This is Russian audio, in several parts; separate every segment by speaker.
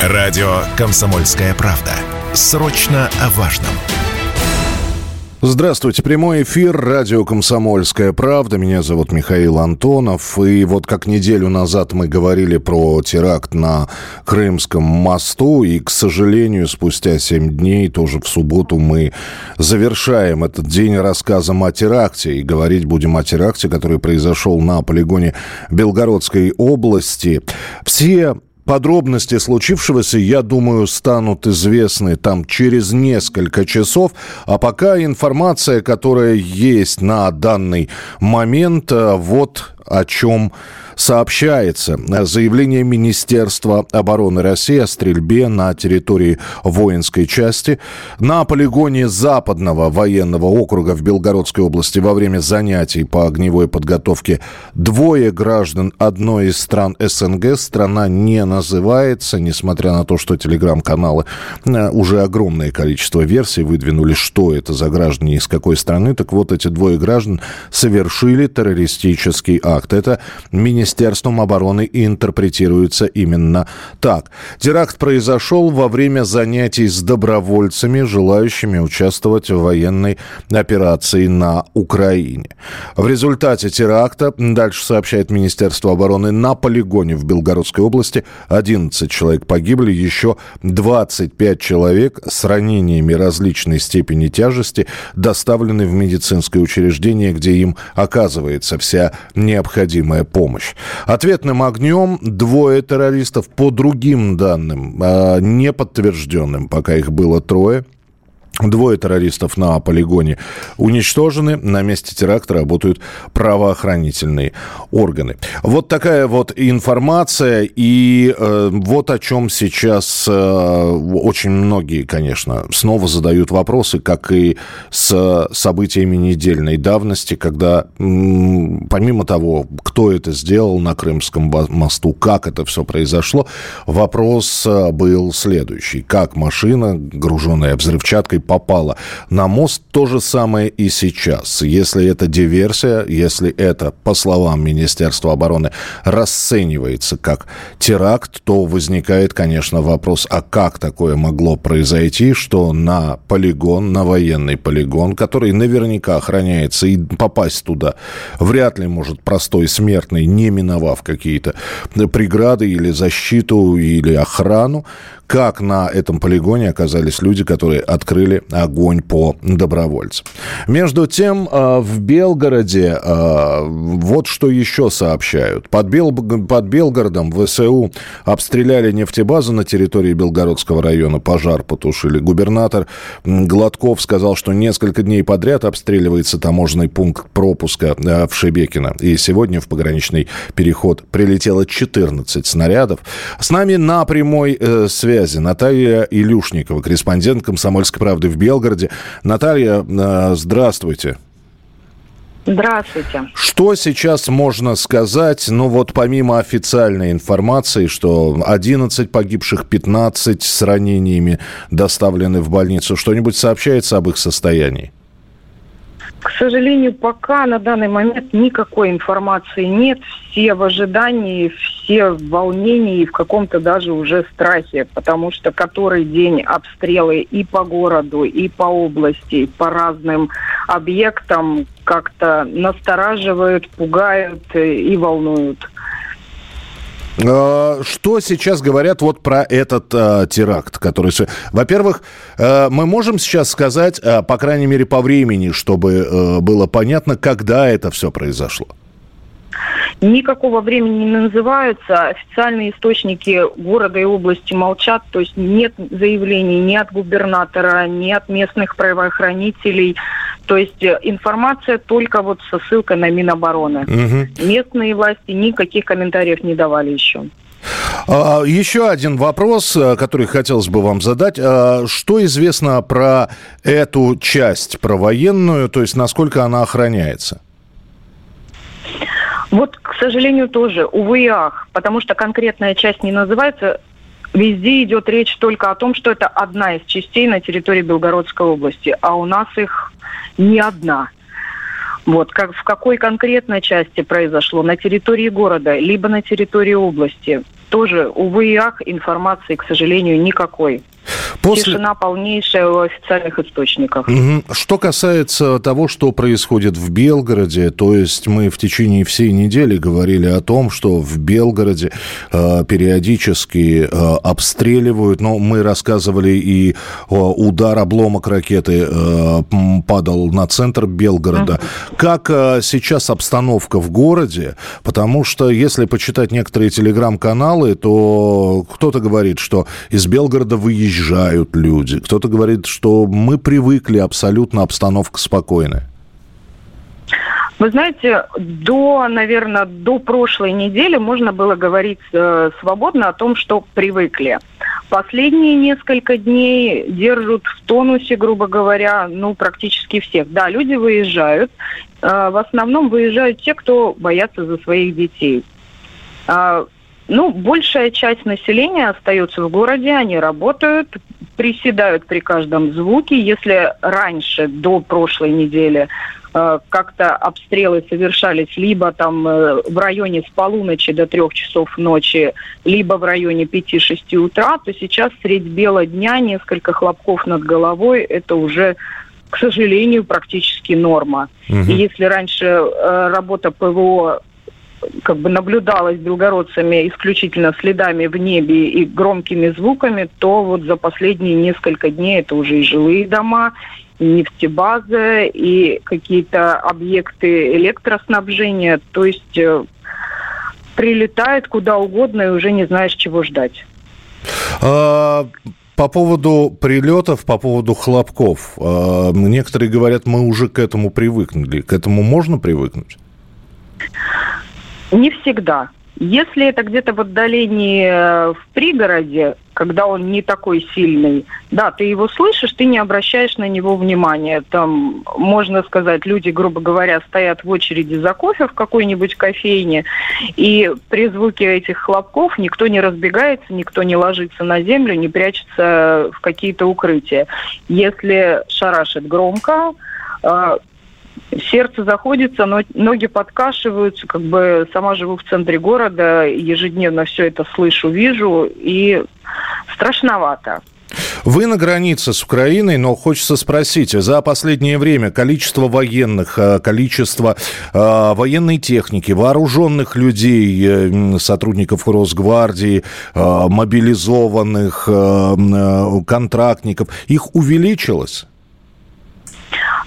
Speaker 1: Радио «Комсомольская правда». Срочно о важном.
Speaker 2: Здравствуйте, прямой эфир, радио «Комсомольская правда». Меня зовут Михаил Антонов. И вот как неделю назад мы говорили про теракт на Крымском мосту. И, к сожалению, спустя семь дней, тоже в субботу, мы завершаем этот день рассказом о теракте. И говорить будем о теракте, который произошел на полигоне Белгородской области. Все Подробности случившегося, я думаю, станут известны там через несколько часов. А пока информация, которая есть на данный момент, э, вот о чем сообщается. Заявление Министерства обороны России о стрельбе на территории воинской части на полигоне Западного военного округа в Белгородской области во время занятий по огневой подготовке двое граждан одной из стран СНГ. Страна не называется, несмотря на то, что телеграм-каналы э, уже огромное количество версий выдвинули, что это за граждане из какой страны. Так вот, эти двое граждан совершили террористический акт. Это Министерство Министерством обороны и интерпретируется именно так. Теракт произошел во время занятий с добровольцами, желающими участвовать в военной операции на Украине. В результате теракта, дальше сообщает Министерство обороны, на полигоне в Белгородской области 11 человек погибли, еще 25 человек с ранениями различной степени тяжести доставлены в медицинское учреждение, где им оказывается вся необходимая помощь. Ответным огнем двое террористов, по другим данным, а, не подтвержденным, пока их было трое, Двое террористов на полигоне уничтожены. На месте теракта работают правоохранительные органы. Вот такая вот информация. И э, вот о чем сейчас э, очень многие, конечно, снова задают вопросы, как и с событиями недельной давности, когда м, помимо того, кто это сделал на Крымском мосту, как это все произошло, вопрос э, был следующий. Как машина, груженная взрывчаткой, попала на мост. То же самое и сейчас. Если это диверсия, если это, по словам Министерства обороны, расценивается как теракт, то возникает, конечно, вопрос, а как такое могло произойти, что на полигон, на военный полигон, который наверняка охраняется, и попасть туда вряд ли может простой смертный, не миновав какие-то преграды или защиту, или охрану, как на этом полигоне оказались люди, которые открыли огонь по добровольцам. Между тем, э, в Белгороде э, вот что еще сообщают. Под, Бел... под Белгородом ВСУ обстреляли нефтебазу на территории Белгородского района, пожар потушили. Губернатор Гладков сказал, что несколько дней подряд обстреливается таможенный пункт пропуска э, в Шебекино. И сегодня в пограничный переход прилетело 14 снарядов. С нами на прямой связи связи Наталья Илюшникова, корреспондент «Комсомольской правды» в Белгороде. Наталья, э, здравствуйте.
Speaker 3: Здравствуйте.
Speaker 2: Что сейчас можно сказать, ну вот помимо официальной информации, что 11 погибших, 15 с ранениями доставлены в больницу, что-нибудь сообщается об их состоянии?
Speaker 3: К сожалению, пока на данный момент никакой информации нет. Все в ожидании, все в волнении и в каком-то даже уже страхе, потому что который день обстрелы и по городу, и по области, и по разным объектам как-то настораживают, пугают и волнуют.
Speaker 2: А, что сейчас говорят вот про этот э, теракт, который... Во-первых, э, мы можем сейчас сказать, э, по крайней мере, по времени, чтобы э, было понятно, когда это все произошло?
Speaker 3: Никакого времени не называются. Официальные источники города и области молчат. То есть нет заявлений ни от губернатора, ни от местных правоохранителей. То есть э, информация только вот со ссылкой на Минобороны. Угу. Местные власти никаких комментариев не давали еще.
Speaker 2: А, еще один вопрос, э, который хотелось бы вам задать. А, что известно про эту часть, про военную, то есть насколько она охраняется?
Speaker 3: Вот, к сожалению, тоже, увы и ах, потому что конкретная часть не называется. Везде идет речь только о том, что это одна из частей на территории Белгородской области, а у нас их не одна. Вот, как, в какой конкретной части произошло, на территории города, либо на территории области, тоже, увы и ах, информации, к сожалению, никакой. После... Тишина полнейшая у официальных источников.
Speaker 2: Что касается того, что происходит в Белгороде, то есть мы в течение всей недели говорили о том, что в Белгороде э, периодически э, обстреливают, но мы рассказывали и э, удар, обломок ракеты э, падал на центр Белгорода. Угу. Как э, сейчас обстановка в городе? Потому что если почитать некоторые телеграм-каналы, то кто-то говорит, что из Белгорода выезжают уезжают люди. Кто-то говорит, что мы привыкли, абсолютно обстановка спокойная.
Speaker 3: Вы знаете, до, наверное, до прошлой недели можно было говорить э, свободно о том, что привыкли. Последние несколько дней держат в тонусе, грубо говоря, ну, практически всех. Да, люди выезжают. Э, в основном выезжают те, кто боятся за своих детей. Э, ну, большая часть населения остается в городе, они работают, приседают при каждом звуке. Если раньше, до прошлой недели, э, как-то обстрелы совершались либо там э, в районе с полуночи до трех часов ночи, либо в районе 5-6 утра, то сейчас средь бела дня несколько хлопков над головой – это уже к сожалению, практически норма. Угу. И если раньше э, работа ПВО как бы наблюдалось белгородцами исключительно следами в небе и громкими звуками, то вот за последние несколько дней это уже и жилые дома, и нефтебазы, и какие-то объекты электроснабжения. То есть э, прилетает куда угодно и уже не знаешь, чего ждать.
Speaker 2: А, по поводу прилетов, по поводу хлопков. А, некоторые говорят, мы уже к этому привыкнули. К этому можно привыкнуть?
Speaker 3: Не всегда. Если это где-то в отдалении э, в пригороде, когда он не такой сильный, да, ты его слышишь, ты не обращаешь на него внимания. Там, можно сказать, люди, грубо говоря, стоят в очереди за кофе в какой-нибудь кофейне, и при звуке этих хлопков никто не разбегается, никто не ложится на землю, не прячется в какие-то укрытия. Если шарашит громко, э, сердце заходится, но ноги подкашиваются, как бы сама живу в центре города, ежедневно все это слышу, вижу, и страшновато.
Speaker 2: Вы на границе с Украиной, но хочется спросить, за последнее время количество военных, э, количество э, военной техники, вооруженных людей, э, сотрудников Росгвардии, мобилизованных, контрактников, их увеличилось?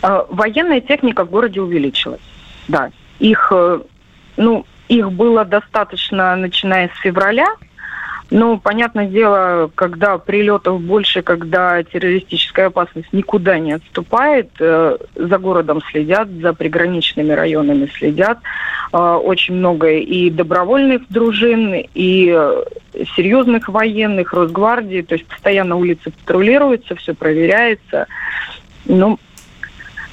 Speaker 3: Э, военная техника в городе увеличилась. Да, их, э, ну, их было достаточно, начиная с февраля. Ну, понятное дело, когда прилетов больше, когда террористическая опасность никуда не отступает, э, за городом следят, за приграничными районами следят. Очень много и добровольных дружин, и серьезных военных, Росгвардии. То есть постоянно улицы патрулируются, все проверяется. Ну,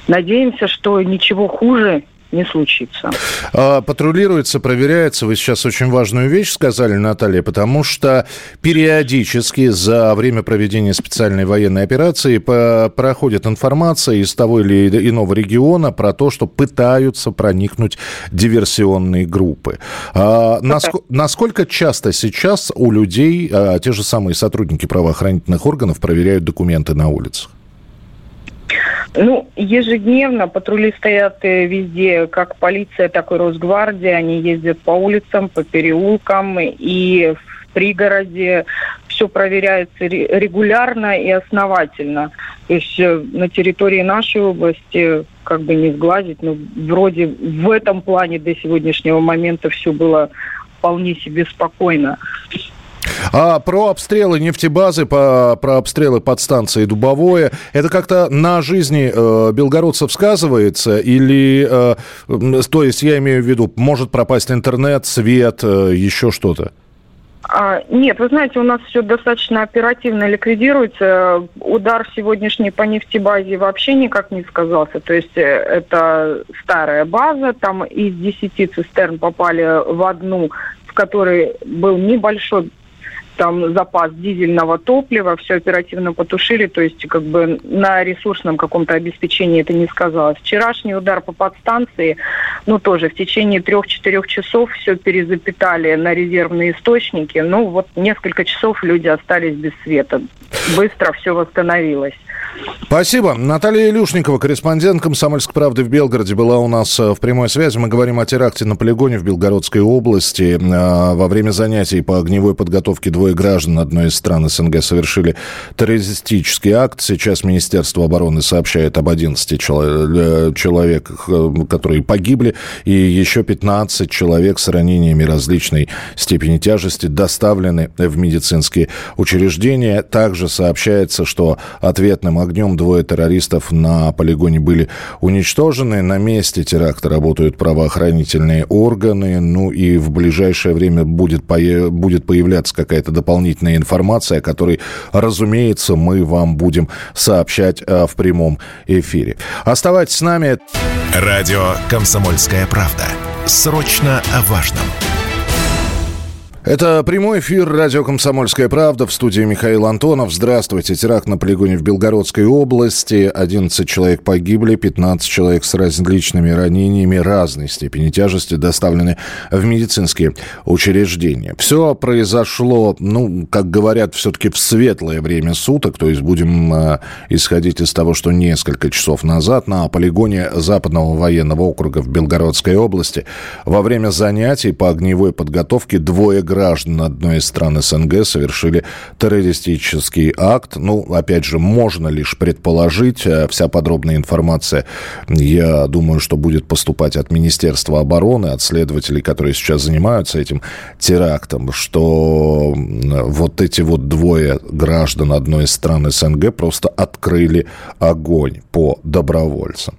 Speaker 3: Надеемся, что ничего хуже не случится.
Speaker 2: А, патрулируется, проверяется. Вы сейчас очень важную вещь сказали, Наталья, потому что периодически за время проведения специальной военной операции проходит информация из того или иного региона про то, что пытаются проникнуть диверсионные группы. А, наск- насколько часто сейчас у людей а, те же самые сотрудники правоохранительных органов проверяют документы на улицах?
Speaker 3: Ну, ежедневно патрули стоят э, везде, как полиция, так и Росгвардия. Они ездят по улицам, по переулкам и в пригороде. Все проверяется регулярно и основательно. То есть э, на территории нашей области, как бы не сглазить, но вроде в этом плане до сегодняшнего момента все было вполне себе спокойно.
Speaker 2: А про обстрелы нефтебазы, по, про обстрелы подстанции Дубовое, это как-то на жизни э, белгородцев сказывается? Или, э, то есть я имею в виду, может пропасть интернет, свет, э, еще что-то?
Speaker 3: А, нет, вы знаете, у нас все достаточно оперативно ликвидируется. Удар сегодняшний по нефтебазе вообще никак не сказался. То есть э, это старая база, там из 10 цистерн попали в одну, в которой был небольшой там запас дизельного топлива, все оперативно потушили, то есть как бы на ресурсном каком-то обеспечении это не сказалось. Вчерашний удар по подстанции, ну тоже в течение трех-четырех часов все перезапитали на резервные источники, ну вот несколько часов люди остались без света. Быстро все восстановилось.
Speaker 2: Спасибо. Наталья Илюшникова, корреспондент «Комсомольской правды» в Белгороде, была у нас э, в прямой связи. Мы говорим о теракте на полигоне в Белгородской области. Э, во время занятий по огневой подготовке двое граждан одной из стран СНГ совершили террористический акт. Сейчас Министерство обороны сообщает об 11 э, человек, которые погибли, и еще 15 человек с ранениями различной степени тяжести доставлены в медицинские учреждения. Также сообщается, что ответным огнем двое террористов на полигоне были уничтожены. На месте теракта работают правоохранительные органы. Ну и в ближайшее время будет, будет появляться какая-то дополнительная информация, о которой, разумеется, мы вам будем сообщать а, в прямом эфире. Оставайтесь с нами.
Speaker 1: Радио «Комсомольская правда». Срочно о важном.
Speaker 2: Это прямой эфир радио «Комсомольская правда» в студии Михаил Антонов. Здравствуйте. Теракт на полигоне в Белгородской области. 11 человек погибли, 15 человек с различными ранениями разной степени тяжести доставлены в медицинские учреждения. Все произошло, ну, как говорят, все-таки в светлое время суток, то есть будем э, исходить из того, что несколько часов назад на полигоне Западного военного округа в Белгородской области во время занятий по огневой подготовке двое граждан одной из стран СНГ совершили террористический акт. Ну, опять же, можно лишь предположить. Э, вся подробная информация, я думаю, что будет поступать от Министерства обороны, от следователей, которые сейчас занимаются этим терактом, что вот эти вот двое граждан одной из стран СНГ просто открыли огонь по добровольцам.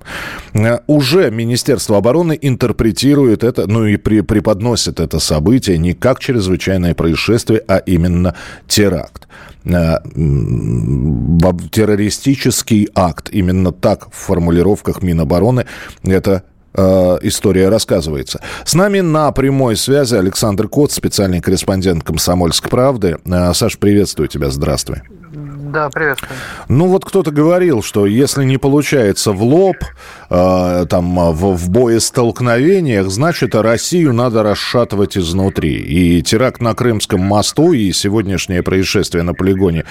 Speaker 2: Э, уже Министерство обороны интерпретирует это, ну и при, преподносит это событие не как через чрезвычайное происшествие, а именно теракт э, террористический акт. Именно так в формулировках Минобороны это э, история рассказывается. С нами на прямой связи Александр Кот, специальный корреспондент «Комсомольской правды». Э, Саш, приветствую тебя, здравствуй.
Speaker 4: Да, приветствую.
Speaker 2: Ну вот кто-то говорил, что если не получается в лоб, э, там в, в боестолкновениях, значит Россию надо расшатывать изнутри. И теракт на Крымском мосту и сегодняшнее происшествие на полигоне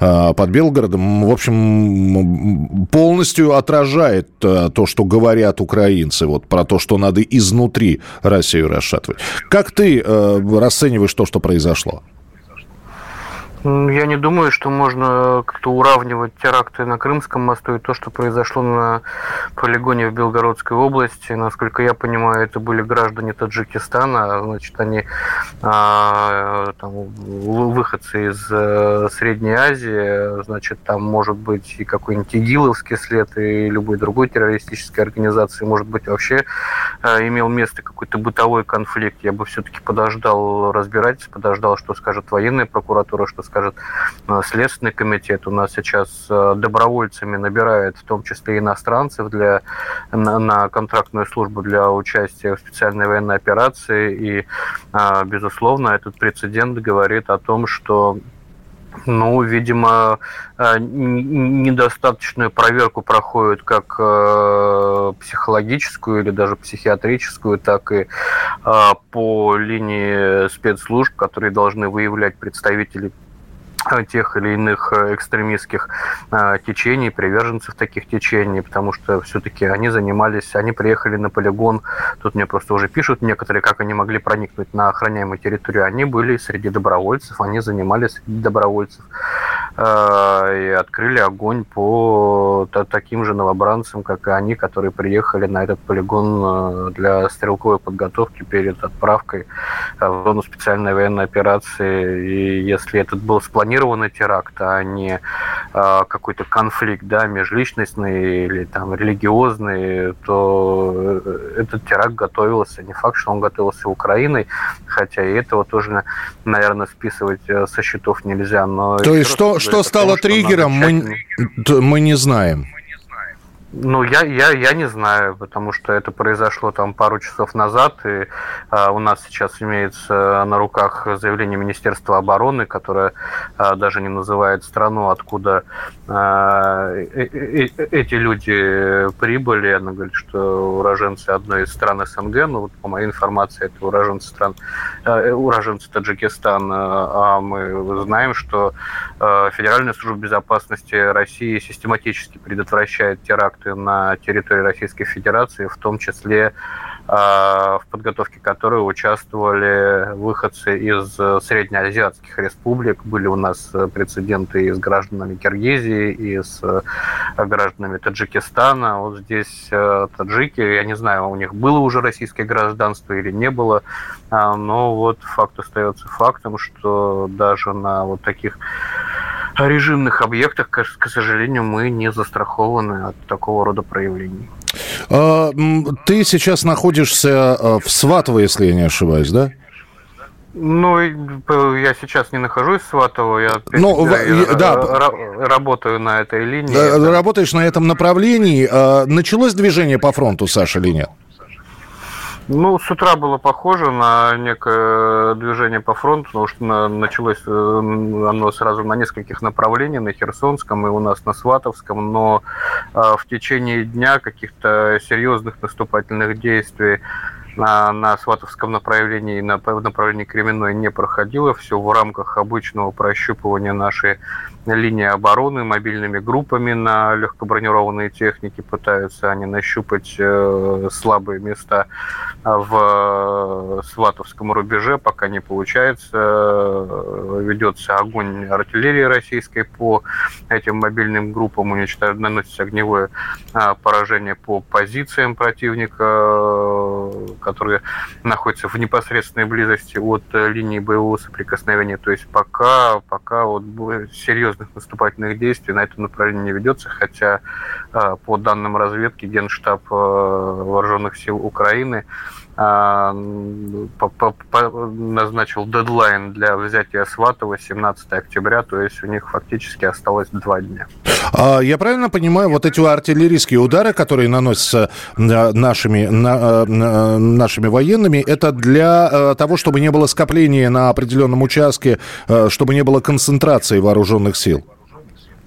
Speaker 2: э, под Белгородом, в общем, полностью отражает э, то, что говорят украинцы, вот про то, что надо изнутри Россию расшатывать. Как ты э, расцениваешь то, что произошло?
Speaker 4: Я не думаю, что можно как-то уравнивать теракты на Крымском мосту и то, что произошло на полигоне в Белгородской области. Насколько я понимаю, это были граждане Таджикистана, значит, они а, там, выходцы из а, Средней Азии, значит, там может быть и какой-нибудь ИГИЛовский след, и любой другой террористической организации, может быть, вообще а, имел место какой-то бытовой конфликт. Я бы все-таки подождал разбирательств, подождал, что скажет военная прокуратура, что скажет скажет э, Следственный комитет. У нас сейчас э, добровольцами набирают в том числе иностранцев для, на, на контрактную службу для участия в специальной военной операции. И, э, безусловно, этот прецедент говорит о том, что ну, видимо, недостаточную проверку проходит как психологическую или даже психиатрическую, так и по линии спецслужб, которые должны выявлять представителей тех или иных э, экстремистских э, течений, приверженцев таких течений, потому что все-таки они занимались, они приехали на полигон, тут мне просто уже пишут некоторые, как они могли проникнуть на охраняемую территорию, они были среди добровольцев, они занимались среди добровольцев и открыли огонь по таким же новобранцам, как и они, которые приехали на этот полигон для стрелковой подготовки перед отправкой в зону специальной военной операции. И если этот был спланирован спланированный теракт, а не э, какой-то конфликт, да, межличностный или там религиозный, то э, этот теракт готовился. Не факт, что он готовился Украиной, хотя и этого тоже, наверное, списывать э, со счетов нельзя. Но
Speaker 2: то есть что, что стало триггером, мы, мы не знаем.
Speaker 4: Ну, я, я, я не знаю, потому что это произошло там пару часов назад, и а, у нас сейчас имеется на руках заявление Министерства обороны, которое а, даже не называет страну, откуда а, э, э, э, эти люди прибыли. Она говорит, что уроженцы одной из стран СНГ, ну, вот, по моей информации, это уроженцы стран, э, уроженцы Таджикистана, а мы знаем, что э, Федеральная служба безопасности России систематически предотвращает теракты проекты на территории Российской Федерации, в том числе а, в подготовке которой участвовали выходцы из среднеазиатских республик. Были у нас прецеденты и с гражданами Киргизии, и с гражданами Таджикистана. Вот здесь э, таджики, я не знаю, у них было уже российское гражданство или не было, а, но вот факт остается фактом, что даже на вот таких режимных объектах, к сожалению, мы не застрахованы от такого рода проявлений.
Speaker 2: А, ты сейчас находишься а, в Сватово, если я не ошибаюсь, да?
Speaker 4: Ну, я сейчас не нахожусь в Сватово, я, ну, я да. работаю на этой линии.
Speaker 2: Работаешь на этом направлении. А, началось движение по фронту, Саша, или нет?
Speaker 4: Ну, с утра было похоже на некое движение по фронту, потому что началось э, оно сразу на нескольких направлениях, на Херсонском и у нас на Сватовском, но а, в течение дня каких-то серьезных наступательных действий на, на Сватовском направлении, на направлении Кременной не проходило. Все в рамках обычного прощупывания нашей линии обороны мобильными группами на легкобронированные техники. Пытаются они нащупать э, слабые места в Сватовском рубеже. Пока не получается. Ведется огонь артиллерии российской по этим мобильным группам. Уничтожается, наносится огневое а, поражение по позициям противника, которые находятся в непосредственной близости от э, линии боевого соприкосновения. То есть пока, пока вот серьезных наступательных действий на этом направлении не ведется, хотя э, по данным разведки Генштаб э, Вооруженных сил Украины назначил дедлайн для взятия Сватова 17 октября, то есть у них фактически осталось два дня.
Speaker 2: А, я правильно понимаю, вот эти артиллерийские удары, которые наносятся нашими, нашими военными, это для э, того, чтобы не было скопления на определенном участке, э, чтобы не было концентрации вооруженных сил?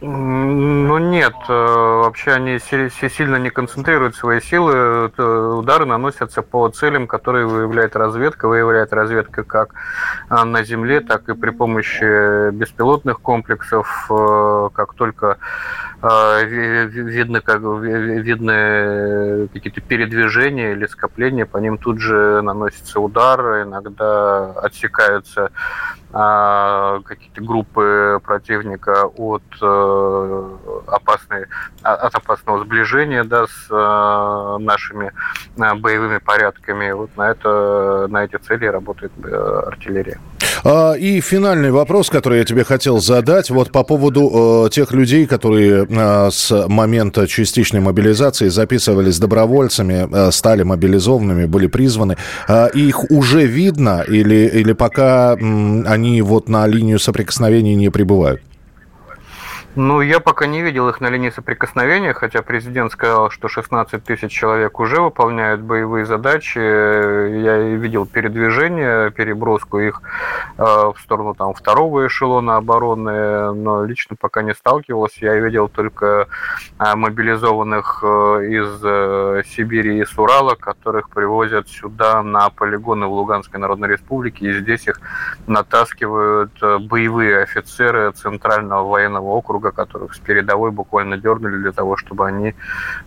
Speaker 4: Ну нет, э, вообще они сильно не концентрируют свои силы, удары наносятся по целям, которые выявляет разведка, выявляет разведка как а, на земле, так и при помощи беспилотных комплексов, э, как только э, видно, как, видны какие-то передвижения или скопления, по ним тут же наносится удар, иногда отсекаются а, какие-то группы противника от э, опасной, а, от опасного сближения да, с э, нашими э, боевыми порядками. Вот на, это, на эти цели работает артиллерия.
Speaker 2: А, и финальный вопрос, который я тебе хотел задать, вот по поводу э, тех людей, которые э, с момента частичной мобилизации записывались добровольцами, э, стали мобилизованными, были призваны. Э, их уже видно или, или пока они вот на линию соприкосновения не прибывают?
Speaker 4: Ну, я пока не видел их на линии соприкосновения, хотя президент сказал, что 16 тысяч человек уже выполняют боевые задачи. Я видел передвижение, переброску их э, в сторону там, второго эшелона обороны, но лично пока не сталкивался. Я видел только э, мобилизованных э, из Сибири и с Урала, которых привозят сюда на полигоны в Луганской Народной Республике, и здесь их натаскивают боевые офицеры Центрального военного округа округа, которых с передовой буквально дернули для того, чтобы они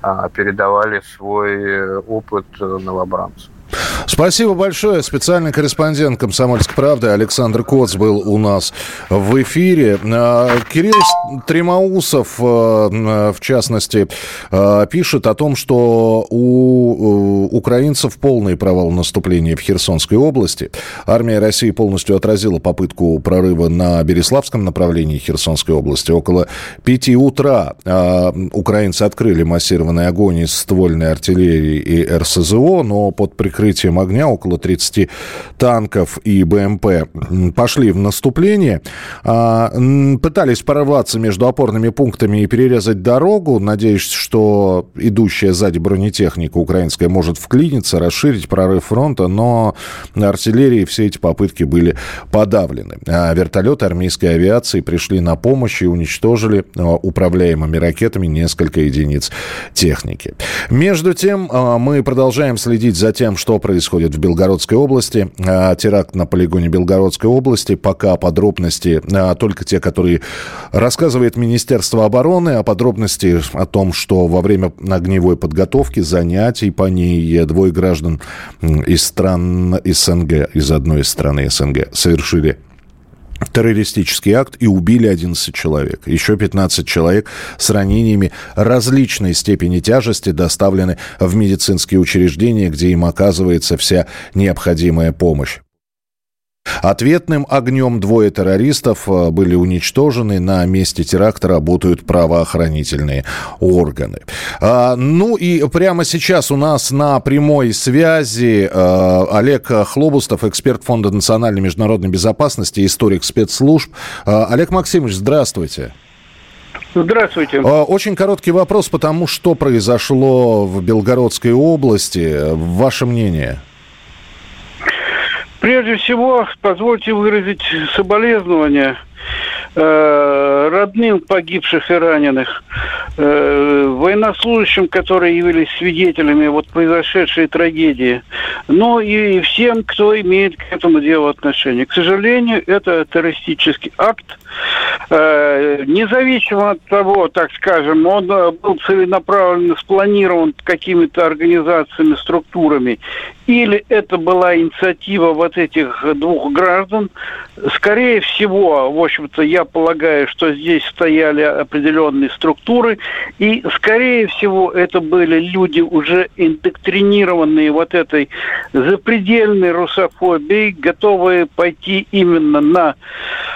Speaker 4: а, передавали свой э, опыт э, новобранцам.
Speaker 2: Спасибо большое. Специальный корреспондент «Комсомольской правды» Александр Коц был у нас в эфире. А, Кирилл Тремаусов, э, в частности, э, пишет о том, что у украинцев полный провал наступления в Херсонской области. Армия России полностью отразила попытку прорыва на Береславском направлении Херсонской области. Около пяти утра а, украинцы открыли массированный огонь из ствольной артиллерии и РСЗО, но под прикрытием прикрытием огня, около 30 танков и БМП пошли в наступление. А, пытались прорваться между опорными пунктами и перерезать дорогу, надеясь, что идущая сзади бронетехника украинская может вклиниться, расширить прорыв фронта, но артиллерии все эти попытки были подавлены. А вертолеты армейской авиации пришли на помощь и уничтожили а, управляемыми ракетами несколько единиц техники. Между тем, а, мы продолжаем следить за тем, что происходит в Белгородской области. А, теракт на полигоне Белгородской области. Пока подробности только те, которые рассказывает Министерство обороны, а подробности о том, что во время огневой подготовки занятий по ней двое граждан из стран СНГ, из одной из стран СНГ, совершили террористический акт и убили 11 человек. Еще 15 человек с ранениями различной степени тяжести доставлены в медицинские учреждения, где им оказывается вся необходимая помощь. Ответным огнем двое террористов э, были уничтожены. На месте теракта работают правоохранительные органы. А, ну и прямо сейчас у нас на прямой связи э, Олег Хлобустов, эксперт Фонда национальной международной безопасности, историк спецслужб. Э, Олег Максимович, здравствуйте.
Speaker 5: Здравствуйте.
Speaker 2: Очень короткий вопрос, потому что произошло в Белгородской области. Ваше мнение?
Speaker 5: Прежде всего, позвольте выразить соболезнования родным погибших и раненых, э, военнослужащим, которые явились свидетелями вот произошедшей трагедии, но и всем, кто имеет к этому делу отношение. К сожалению, это террористический акт, Э, независимо от того, так скажем, он э, был целенаправленно спланирован какими-то организациями, структурами, или это была инициатива вот этих двух граждан, скорее всего, в общем-то, я полагаю, что здесь стояли определенные структуры, и, скорее всего, это были люди, уже индоктринированные вот этой запредельной русофобией, готовые пойти именно на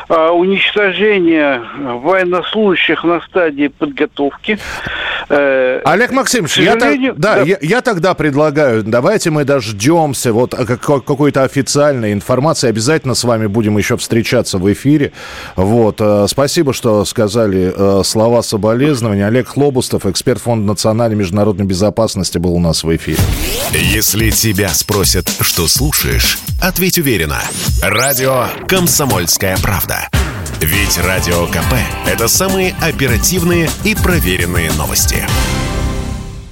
Speaker 5: а, уничтожение военнослужащих на стадии подготовки.
Speaker 2: Э, Олег Максимович, я, так, да, да. Я, я тогда предлагаю, давайте мы дождемся вот какой-то официальной информации. Обязательно с вами будем еще встречаться в эфире. Вот. Э, спасибо, что сказали э, слова соболезнования. Олег Хлобустов, эксперт Фонда национальной международной безопасности, был у нас в эфире.
Speaker 1: Если тебя спросят, что слушаешь, ответь уверенно. Радио «Комсомольская правда». Ведь Радио КП – это самые оперативные и проверенные новости.